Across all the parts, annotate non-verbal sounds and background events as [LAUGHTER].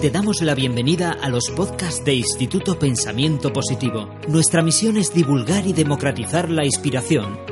Te damos la bienvenida a los podcasts de Instituto Pensamiento Positivo. Nuestra misión es divulgar y democratizar la inspiración,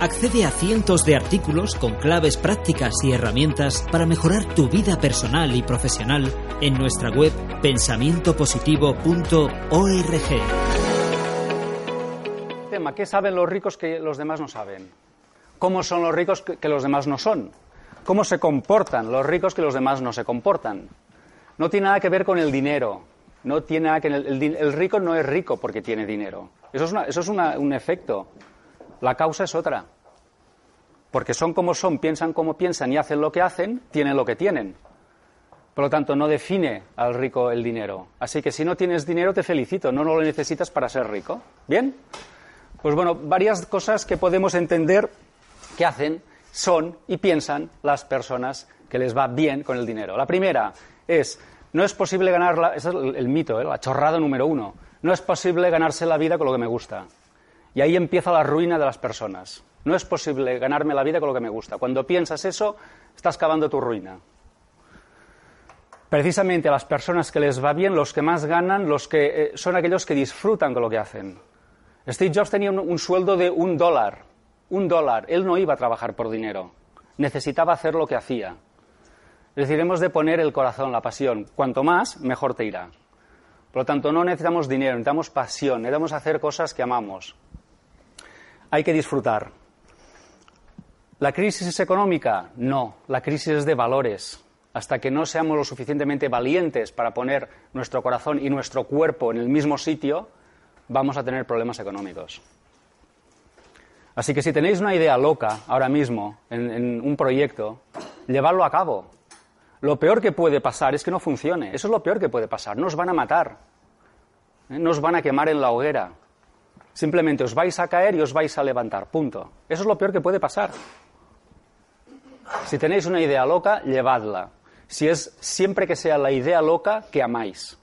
Accede a cientos de artículos con claves prácticas y herramientas para mejorar tu vida personal y profesional en nuestra web pensamientopositivo.org. Tema, ¿qué saben los ricos que los demás no saben? ¿Cómo son los ricos que los demás no son? ¿Cómo se comportan los ricos que los demás no se comportan? No tiene nada que ver con el dinero. No tiene nada que el, rico no es rico porque tiene dinero. Eso es, eso es un efecto. La causa es otra. Porque son como son, piensan como piensan y hacen lo que hacen, tienen lo que tienen. Por lo tanto, no define al rico el dinero. Así que si no tienes dinero, te felicito, no, lo necesitas para ser rico. ¿Bien? Pues bueno, varias cosas que podemos entender que hacen son y piensan las personas que les va bien con el dinero. La primera es, no es posible ganar, la, ese es el, mito, ¿eh? la chorrada número uno, no es posible ganarse la vida con lo que me gusta. Y ahí empieza la ruina de las personas. No es posible ganarme la vida con lo que me gusta. Cuando piensas eso, estás cavando tu ruina. Precisamente a las personas que les va bien, los que más ganan, los que eh, son aquellos que disfrutan con lo que hacen. Steve Jobs tenía un, sueldo de un dólar. Un dólar. Él no iba a trabajar por dinero. Necesitaba hacer lo que hacía. Es decir, hemos de poner el corazón, la pasión. Cuanto más, mejor te irá. Por lo tanto, no necesitamos dinero, necesitamos pasión, necesitamos hacer cosas que amamos. Hay que disfrutar. ¿La crisis es económica? No, la crisis es de valores. Hasta que no seamos lo suficientemente valientes para poner nuestro corazón y nuestro cuerpo en el mismo sitio, vamos a tener problemas económicos. Así que si tenéis una idea loca ahora mismo en, un proyecto, llevadlo a cabo. Lo peor que puede pasar es que no funcione. Eso es lo peor que puede pasar. No os van a matar. ¿eh? No os van a quemar en la hoguera. Simplemente os vais a caer y os vais a levantar. Punto. Eso es lo peor que puede pasar. Si tenéis una idea loca, llevadla. Si es siempre que sea la idea loca que amáis.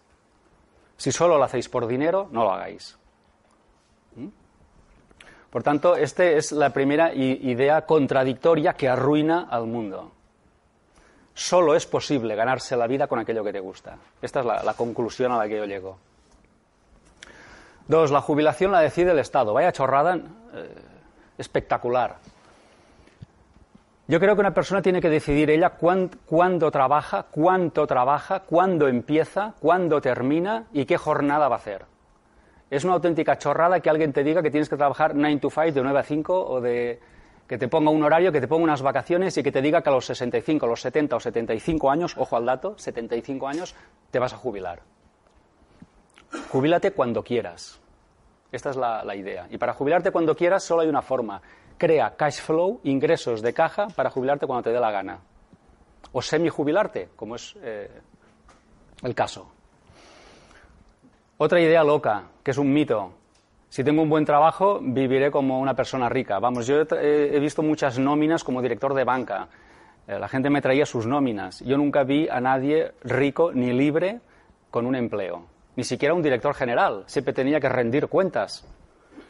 Si solo la hacéis por dinero, no lo hagáis. ¿Mm? Por tanto, esta es la primera idea contradictoria que arruina al mundo. Solo es posible ganarse la vida con aquello que te gusta. Esta es la conclusión a la que yo llego. Dos, la jubilación la decide el Estado. Vaya chorrada eh, espectacular. Yo creo que una persona tiene que decidir ella cuándo trabaja, cuánto trabaja, cuándo empieza, cuándo termina y qué jornada va a hacer. Es una auténtica chorrada que alguien te diga que tienes que trabajar 9 to 5, de 9 a 5, o de que te ponga un horario, que te ponga unas vacaciones y que te diga que a los 65, los 70 o 75 años, ojo al dato, 75 años, te vas a jubilar. Jubílate cuando quieras. Esta es la, idea. Y para jubilarte cuando quieras solo hay una forma. Crea cash flow, ingresos de caja, para jubilarte cuando te dé la gana. O semi-jubilarte, como es eh, el caso. Otra idea loca, que es un mito. Si tengo un buen trabajo, viviré como una persona rica. Vamos, yo he, visto muchas nóminas como director de banca. Eh, la gente me traía sus nóminas. Yo nunca vi a nadie rico ni libre con un empleo ni siquiera un director general, siempre tenía que rendir cuentas.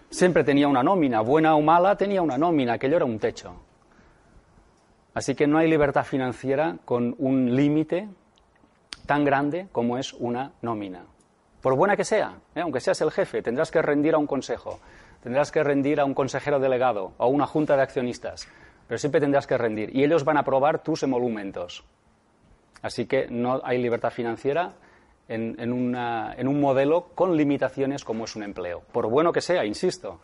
Siempre tenía una nómina, buena o mala, tenía una nómina, aquello era un techo. Así que no hay libertad financiera con un límite tan grande como es una nómina. Por buena que sea, ¿eh? aunque seas el jefe, tendrás que rendir a un consejo, tendrás que rendir a un consejero delegado o a una junta de accionistas, pero siempre tendrás que rendir y ellos van a aprobar tus emolumentos. Así que no hay libertad financiera en, un modelo con limitaciones como es un empleo, por bueno que sea, insisto.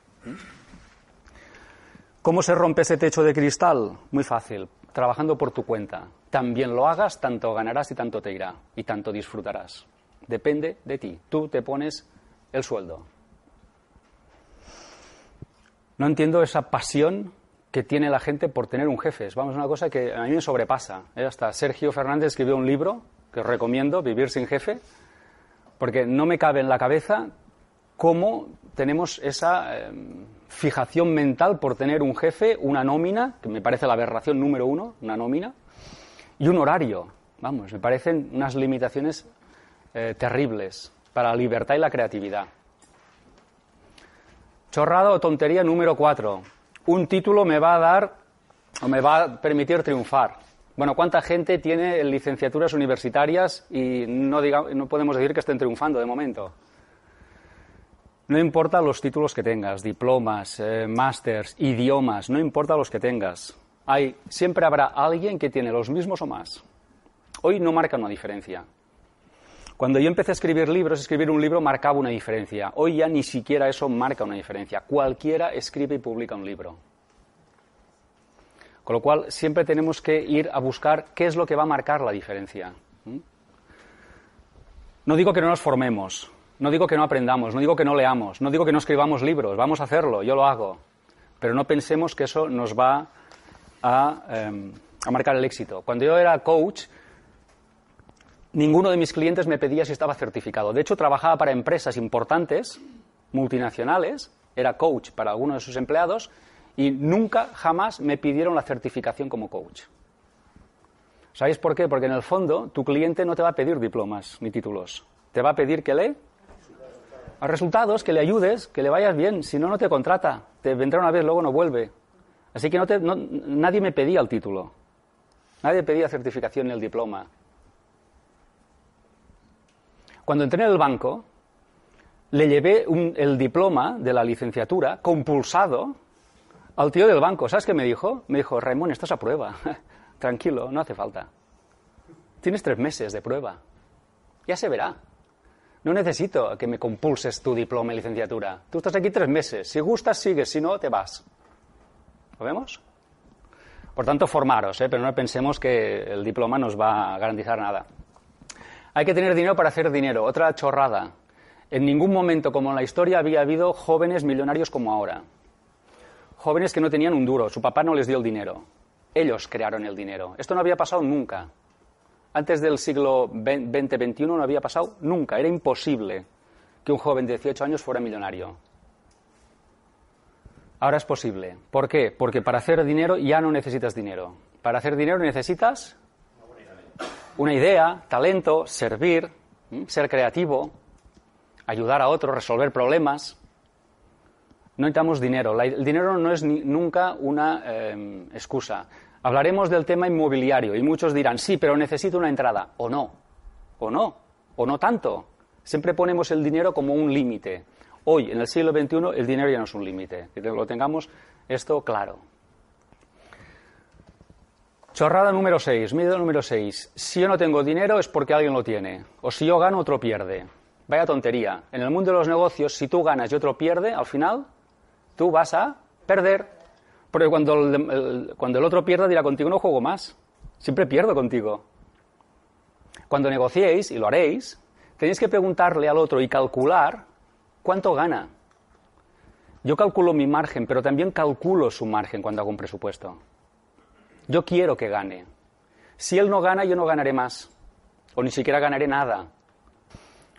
¿Cómo se rompe ese techo de cristal? Muy fácil, trabajando por tu cuenta. También lo hagas, tanto ganarás y tanto te irá, y tanto disfrutarás. Depende de ti. Tú te pones el sueldo. No entiendo esa pasión que tiene la gente por tener un jefe. Vamos, una cosa que a mí me sobrepasa. ¿eh? Hasta Sergio Fernández escribió un libro que os recomiendo, Vivir sin jefe, porque no me cabe en la cabeza cómo tenemos esa em, fijación mental por tener un jefe, una nómina, que me parece la aberración número uno, una nómina, y un horario. Vamos, me parecen unas limitaciones eh, terribles para la libertad y la creatividad. Chorrada o tontería número cuatro. Un título me va a dar o me va a permitir triunfar. Bueno, ¿cuánta gente tiene licenciaturas universitarias y no, podemos decir que estén triunfando de momento? No importa los títulos que tengas, diplomas, eh, másters, idiomas, no importa los que tengas. Hay, siempre habrá alguien que tiene los mismos o más. Hoy no marca una diferencia. Cuando yo empecé a escribir libros, escribir un libro marcaba una diferencia. Hoy ya ni siquiera eso marca una diferencia. Cualquiera escribe y publica un libro. Con lo cual, siempre tenemos que ir a buscar qué es lo que va a marcar la diferencia. No digo que no nos formemos, no digo que no aprendamos, no digo que no leamos, no digo que no escribamos libros, vamos a hacerlo, yo lo hago. Pero no pensemos que eso nos va a, em, marcar el éxito. Cuando yo era coach, ninguno de mis clientes me pedía si estaba certificado. De hecho, trabajaba para empresas importantes, multinacionales, era coach para algunos de sus empleados y nunca, jamás me pidieron la certificación como coach. ¿Sabéis por qué? Porque en el fondo tu cliente no te va a pedir diplomas ni títulos. Te va a pedir que le a resultados, que le ayudes, que le vayas bien. Si no, no te contrata. Te vendrá una vez, luego no vuelve. Así que no nadie me pedía el título. Nadie pedía certificación ni el diploma. Cuando entré en el banco, le llevé el diploma de la licenciatura compulsado al tío del banco. ¿Sabes qué me dijo? Me dijo, Raimón, estás a prueba. [LAUGHS] Tranquilo, no hace falta. Tienes tres meses de prueba. Ya se verá. No necesito que me compulses tu diploma y licenciatura. Tú estás aquí tres meses. Si gustas, sigues. Si no, te vas. ¿Lo vemos? Por tanto, formaros, ¿eh? pero no pensemos que el diploma nos va a garantizar nada. Hay que tener dinero para hacer dinero. Otra chorrada. En ningún momento como en la historia había habido jóvenes millonarios como ahora. Jóvenes que no tenían un duro. Su papá no les dio el dinero. Ellos crearon el dinero. Esto no había pasado nunca. Antes del siglo XX-XXI no había pasado nunca. Era imposible que un joven de 18 años fuera millonario. Ahora es posible. ¿Por qué? Porque para hacer dinero ya no necesitas dinero. Para hacer dinero necesitas una idea, talento, servir, ser creativo, ayudar a otros, resolver problemas. No necesitamos dinero. el dinero no es nunca una em, excusa. Hablaremos del tema inmobiliario y muchos dirán, sí, pero necesito una entrada. O no, o no, o no tanto. Siempre ponemos el dinero como un límite. Hoy, en el siglo XXI, el dinero ya no es un límite. Que lo tengamos esto claro. Chorrada número 6, miedo número 6. Si yo no tengo dinero es porque alguien lo tiene. O si yo gano, otro pierde. Vaya tontería. En el mundo de los negocios, si tú ganas y otro pierde, al final tú vas a perder. Porque cuando el, cuando el otro pierda dirá contigo no juego más. Siempre pierdo contigo. Cuando negociéis, y lo haréis, tenéis que preguntarle al otro y calcular cuánto gana. Yo calculo mi margen, pero también calculo su margen cuando hago un presupuesto. Yo quiero que gane. Si él no gana, yo no ganaré más. O ni siquiera ganaré nada.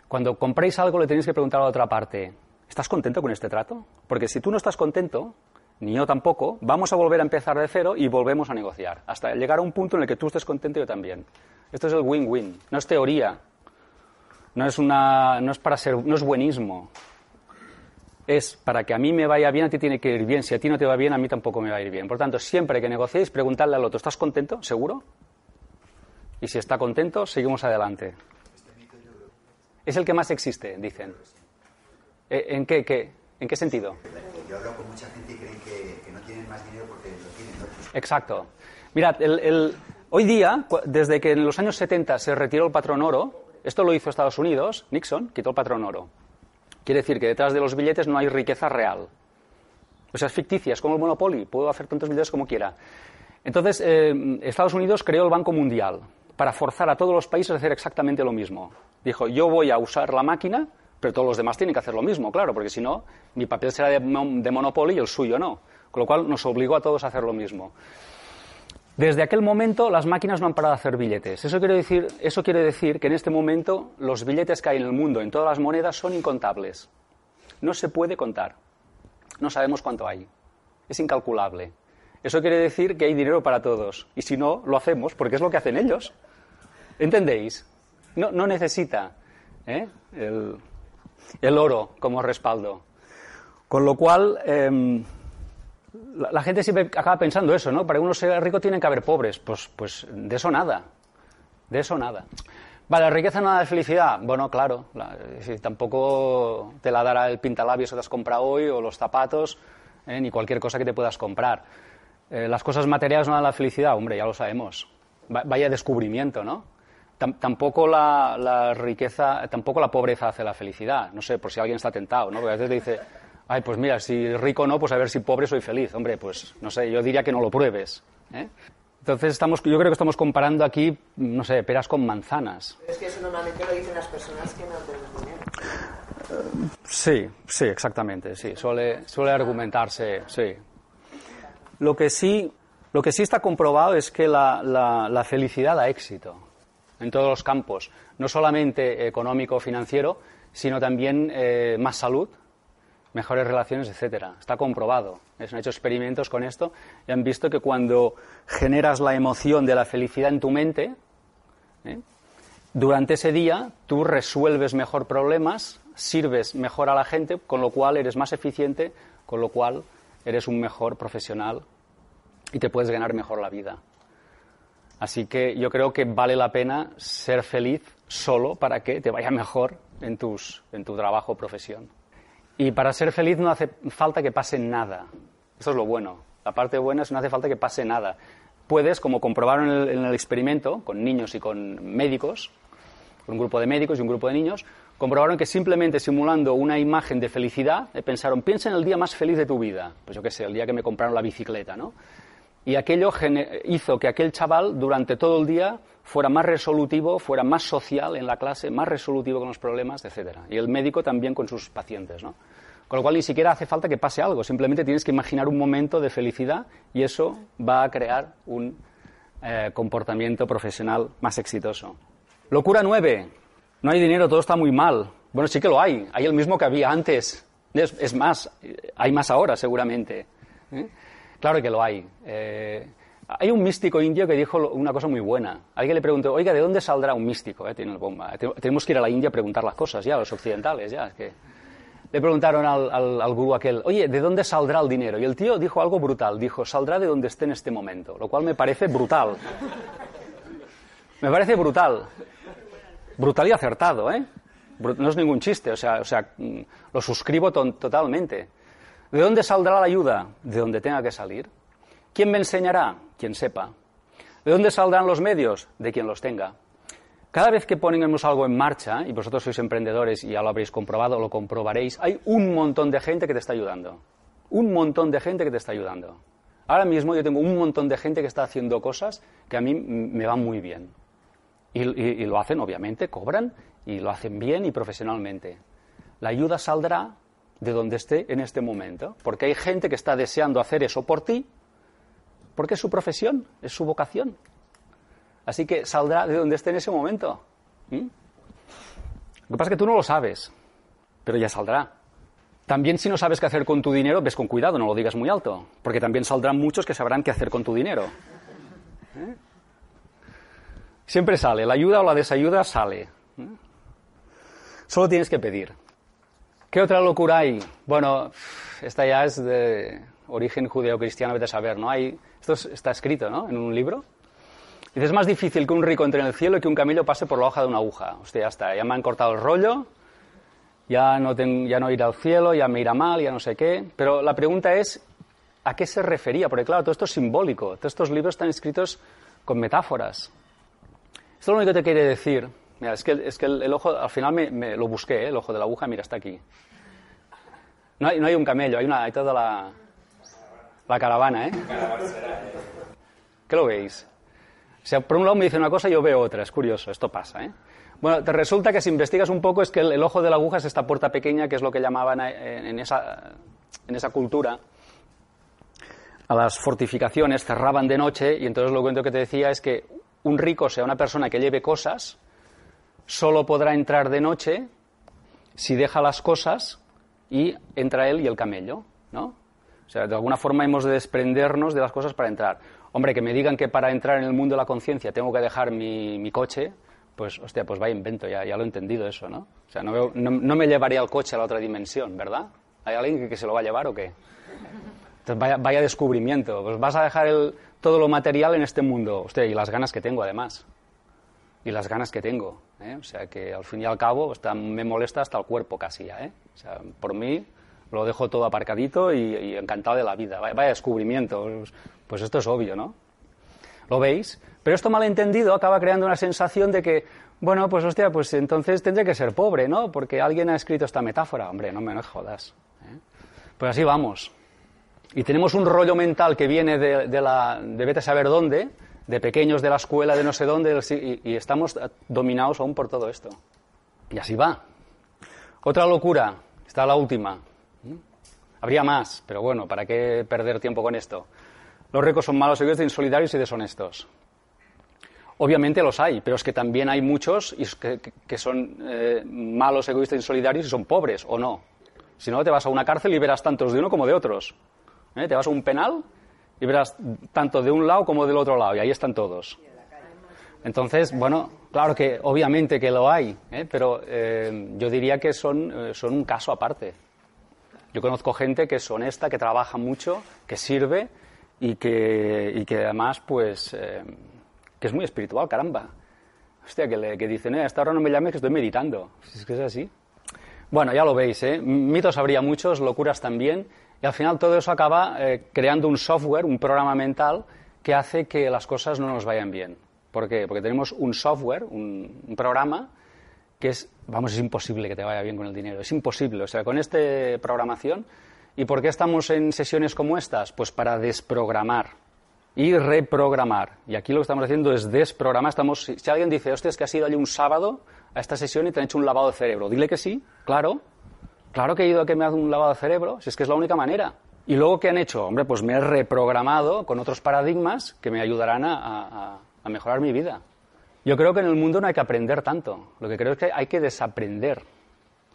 Cuando compréis algo le tenéis que preguntar a la otra parte, ¿estás contento con este trato? Porque si tú no estás contento, ni yo tampoco, vamos a volver a empezar de cero y volvemos a negociar, hasta llegar a un punto en el que tú estés contento y yo también. Esto es el win-win, no es teoría, no es, una, no es para ser, no es buenismo. Es para que a mí me vaya bien, a ti tiene que ir bien. Si a ti no te va bien, a mí tampoco me va a ir bien. Por tanto, siempre que negociéis, preguntarle al otro, ¿estás contento? ¿Seguro? Y si está contento, seguimos adelante. Es el que más existe, dicen. Eh, ¿En qué, qué, ¿En qué sentido? Yo hablo con mucha gente y creen que, no tienen más dinero porque lo tienen otros. Exacto. Mirad, el, hoy día, desde que en los años 70 se retiró el patrón oro, Esto lo hizo Estados Unidos, Nixon, quitó el patrón oro. Quiere decir que detrás de los billetes no hay riqueza real. O sea, es ficticia, es como el Monopoly, puedo hacer tantos billetes como quiera. Entonces, eh, Estados Unidos creó el Banco Mundial para forzar a todos los países a hacer exactamente lo mismo. Dijo, yo voy a usar la máquina, pero todos los demás tienen que hacer lo mismo, claro, porque si no, mi papel será de, de Monopoly y el suyo no. Con lo cual nos obligó a todos a hacer lo mismo. Desde aquel momento las máquinas no han parado de hacer billetes. Eso quiere, decir, eso quiere decir que en este momento los billetes que hay en el mundo, en todas las monedas, son incontables. No se puede contar. No sabemos cuánto hay. Es incalculable. Eso quiere decir que hay dinero para todos. Y si no, lo hacemos porque es lo que hacen ellos. ¿Entendéis? No, no necesita ¿eh? el, el, oro como respaldo. Con lo cual, eh, la, la, gente siempre acaba pensando eso, ¿no? Para que uno sea rico tienen que haber pobres. Pues, pues de eso nada. De eso nada. Vale, riqueza no da felicidad. Bueno, claro, la, tampoco te la dará el pintalabios que te has comprado hoy o los zapatos, ¿eh? ni cualquier cosa que te puedas comprar. Eh, las cosas materiales no dan la felicidad, hombre, ya lo sabemos. Vaya descubrimiento, ¿no? Tampoco la, la, riqueza, tampoco la pobreza hace la felicidad. No sé, por si alguien está tentado, ¿no? Porque a veces le dice, ay, pues mira, si rico no, pues a ver si pobre soy feliz. Hombre, pues no sé, yo diría que no lo pruebes. ¿eh? Entonces, estamos, yo creo que estamos comparando aquí, no sé, peras con manzanas. Pero es que eso normalmente lo dicen las personas que no tienen dinero. Uh, sí, sí, exactamente, sí. Suele, suele argumentarse, sí. Lo que sí, lo que sí está comprobado es que la, la, la felicidad da éxito en todos los campos, no solamente económico financiero, sino también eh, más salud, mejores relaciones, etcétera. Está comprobado. Se han hecho experimentos con esto y han visto que cuando generas la emoción de la felicidad en tu mente, ¿eh? durante ese día tú resuelves mejor problemas, sirves mejor a la gente, con lo cual eres más eficiente, con lo cual eres un mejor profesional y te puedes ganar mejor la vida. Así que yo creo que vale la pena ser feliz solo para que te vaya mejor en, tus, en tu trabajo o profesión. Y para ser feliz no hace falta que pase nada. Eso es lo bueno. La parte buena es que no hace falta que pase nada. Puedes, como comprobaron en el, en el experimento, con niños y con médicos, con un grupo de médicos y un grupo de niños, comprobaron que simplemente simulando una imagen de felicidad, eh, pensaron, piensa en el día más feliz de tu vida. Pues yo qué sé, el día que me compraron la bicicleta, ¿no? Y aquello hizo que aquel chaval durante todo el día fuera más resolutivo, fuera más social en la clase, más resolutivo con los problemas, etc. Y el médico también con sus pacientes, ¿no? Con lo cual ni siquiera hace falta que pase algo, simplemente tienes que imaginar un momento de felicidad y eso va a crear un eh, comportamiento profesional más exitoso. Locura 9. No hay dinero, todo está muy mal. Bueno, sí que lo hay. Hay el mismo que había antes. Es, más, hay más ahora seguramente. ¿eh? Claro que lo hay. Eh, hay un místico indio que dijo una cosa muy buena. Alguien le preguntó, oiga, ¿de dónde saldrá un místico? Eh, tiene bomba. Tenemos que ir a la India a preguntar las cosas ya, los occidentales ya. Le preguntaron al, al, al aquel, oye, ¿de dónde saldrá el dinero? Y el tío dijo algo brutal. Dijo, saldrá de donde esté en este momento. Lo cual me parece brutal. Me parece brutal. Brutal y acertado, ¿eh? No es ningún chiste, o sea, o sea lo suscribo to totalmente. ¿De dónde saldrá la ayuda? De donde tenga que salir. ¿Quién me enseñará? Quien sepa. ¿De dónde saldrán los medios? De quien los tenga. Cada vez que ponemos algo en marcha, y vosotros sois emprendedores y ya lo habréis comprobado, lo comprobaréis, hay un montón de gente que te está ayudando. Un montón de gente que te está ayudando. Ahora mismo yo tengo un montón de gente que está haciendo cosas que a mí me van muy bien. Y, y, y lo hacen, obviamente, cobran y lo hacen bien y profesionalmente. La ayuda saldrá de donde esté en este momento. Porque hay gente que está deseando hacer eso por ti, porque es su profesión, es su vocación. Así que saldrá de donde esté en ese momento. ¿Mm? Lo que pasa es que tú no lo sabes, pero ya saldrá. También si no sabes qué hacer con tu dinero, ves con cuidado, no lo digas muy alto, porque también saldrán muchos que sabrán qué hacer con tu dinero. ¿Eh? Siempre sale, la ayuda o la desayuda sale. ¿Eh? Solo tienes que pedir. ¿Qué otra locura hay? Bueno, esta ya es de origen judeo-cristiano, vete a saber, ¿no? Hay, esto está escrito, ¿no? En un libro. Dice, es más difícil que un rico entre en el cielo y que un camello pase por la hoja de una aguja. Hostia, ya está, ya me han cortado el rollo, ya no, ten, ya no iré al cielo, ya me irá mal, ya no sé qué. Pero la pregunta es, ¿a qué se refería? Porque claro, todo esto es simbólico, todos estos libros están escritos con metáforas. Esto lo único que te quiere decir, Es que, es que el, ojo, al final me, lo busqué, ¿eh? el ojo de la aguja, mira, está aquí. No hay, no hay un camello, hay, una, hay toda la, la caravana, ¿eh? ¿Qué lo veis? O sea, por un lado me dice una cosa y yo veo otra, es curioso, esto pasa, ¿eh? Bueno, te resulta que si investigas un poco es que el, ojo de la aguja es esta puerta pequeña, que es lo que llamaban eh, en, esa, en esa cultura a las fortificaciones, cerraban de noche y entonces lo que te decía es que un rico, sea, una persona que lleve cosas, solo podrá entrar de noche si deja las cosas y entra él y el camello, ¿no? O sea, de alguna forma hemos de desprendernos de las cosas para entrar. Hombre, que me digan que para entrar en el mundo de la conciencia tengo que dejar mi, coche, pues, hostia, pues vaya invento, ya, ya lo he entendido eso, ¿no? O sea, no, me llevaría el coche a la otra dimensión, ¿verdad? ¿Hay alguien que, se lo va a llevar o qué? Entonces, vaya, vaya descubrimiento. Pues vas a dejar todo lo material en este mundo. Hostia, y las ganas que tengo, además. Y las ganas que tengo. ¿eh? O sea, que al fin y al cabo me molesta hasta el cuerpo casi ya. ¿eh? O sea, por mí lo dejo todo aparcadito y, encantado de la vida. Vaya, vaya descubrimiento. Pues, pues esto es obvio, ¿no? ¿Lo veis? Pero esto malentendido acaba creando una sensación de que, bueno, pues hostia, pues entonces tendré que ser pobre, ¿no? Porque alguien ha escrito esta metáfora. Hombre, no me jodas. ¿eh? Pues así vamos. Y tenemos un rollo mental que viene de, de la, de vete a saber dónde, de pequeños de la escuela, de no sé dónde, y, estamos dominados aún por todo esto. Y así va. Otra locura, está la última. ¿Mm? Habría más, pero bueno, ¿para qué perder tiempo con esto? Los ricos son malos, egoístas, insolidarios y deshonestos. Obviamente los hay, pero es que también hay muchos que- que son eh, malos, egoístas, insolidarios y son pobres, ¿o no? Si no, te vas a una cárcel y verás tantos de uno como de otros. ¿Eh? Te vas a un penal y verás tanto de un lado como del otro lado, y ahí están todos. Entonces, bueno, claro que obviamente que lo hay, ¿eh? pero eh, yo diría que son, eh, son un caso aparte. Yo conozco gente que es honesta, que trabaja mucho, que sirve y que, y que además, pues, eh, que es muy espiritual, caramba. Hostia, que, le, que dicen, eh, a esta hora no me llames que estoy meditando. Si es que es así. Bueno, ya lo veis, ¿eh? mitos habría muchos, locuras también, y al final todo eso acaba eh, creando un software, un programa mental que hace que las cosas no nos vayan bien. ¿Por qué? Porque tenemos un software, un, programa que es, vamos, es imposible que te vaya bien con el dinero, es imposible. O sea, con esta programación, ¿y por qué estamos en sesiones como estas? Pues para desprogramar y reprogramar. Y aquí lo que estamos haciendo es desprogramar. Estamos, si, si alguien dice, hostia, es que has ido allí un sábado a esta sesión y te han hecho un lavado de cerebro, dile que sí, claro. Claro que he ido a que me hagan un lavado de cerebro, si es que es la única manera. Y luego, ¿qué han hecho? Hombre, pues me he reprogramado con otros paradigmas que me ayudarán a, mejorar mi vida. Yo creo que en el mundo no hay que aprender tanto. Lo que creo es que hay que desaprender.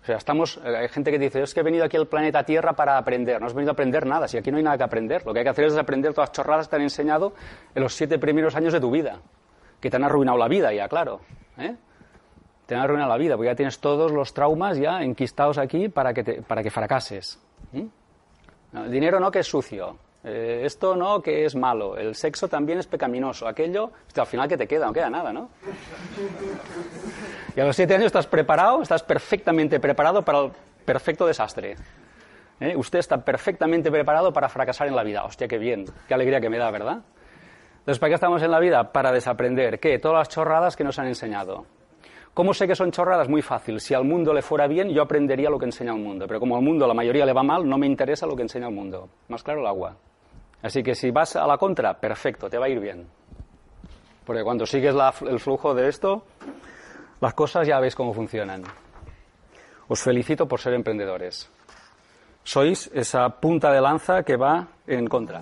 O sea, estamos, eh, hay gente que dice, es que he venido aquí al planeta Tierra para aprender. No has venido a aprender nada, si aquí no hay nada que aprender. Lo que hay que hacer es aprender todas las chorradas que te han enseñado en los siete primeros años de tu vida. Que te han arruinado la vida ya, claro. ¿eh? Te han arruinado la vida, porque ya tienes todos los traumas ya enquistados aquí para que, para que fracases. El dinero no, que es sucio. Eh, esto no, que es malo. El sexo también es pecaminoso. Aquello, hostia, al final, que te queda? No queda nada, ¿no? Y a los siete años estás preparado, estás perfectamente preparado para el perfecto desastre. ¿Eh? Usted está perfectamente preparado para fracasar en la vida. Hostia, qué bien, qué alegría que me da, ¿verdad? Entonces, ¿para qué estamos en la vida? Para desaprender. ¿Qué? Todas las chorradas que nos han enseñado. ¿Cómo sé que son chorradas? Muy fácil. Si al mundo le fuera bien, yo aprendería lo que enseña el mundo. Pero como al mundo la mayoría le va mal, no me interesa lo que enseña el mundo. Más claro el agua. Así que si vas a la contra, perfecto, te va a ir bien. Porque cuando sigues el flujo de esto, las cosas ya veis cómo funcionan. Os felicito por ser emprendedores. Sois esa punta de lanza que va en contra.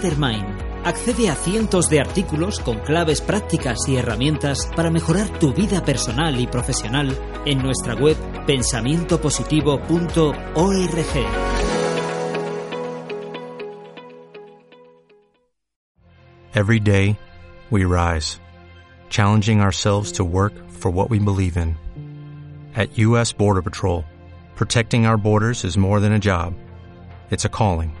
Mastermind. Accede a cientos de artículos con claves prácticas y herramientas para mejorar tu vida personal y profesional en nuestra web pensamientopositivo.org. Every day, we rise, challenging ourselves to work for what we believe in. At U.S. Border Patrol, protecting our borders is more than a job, it's a calling.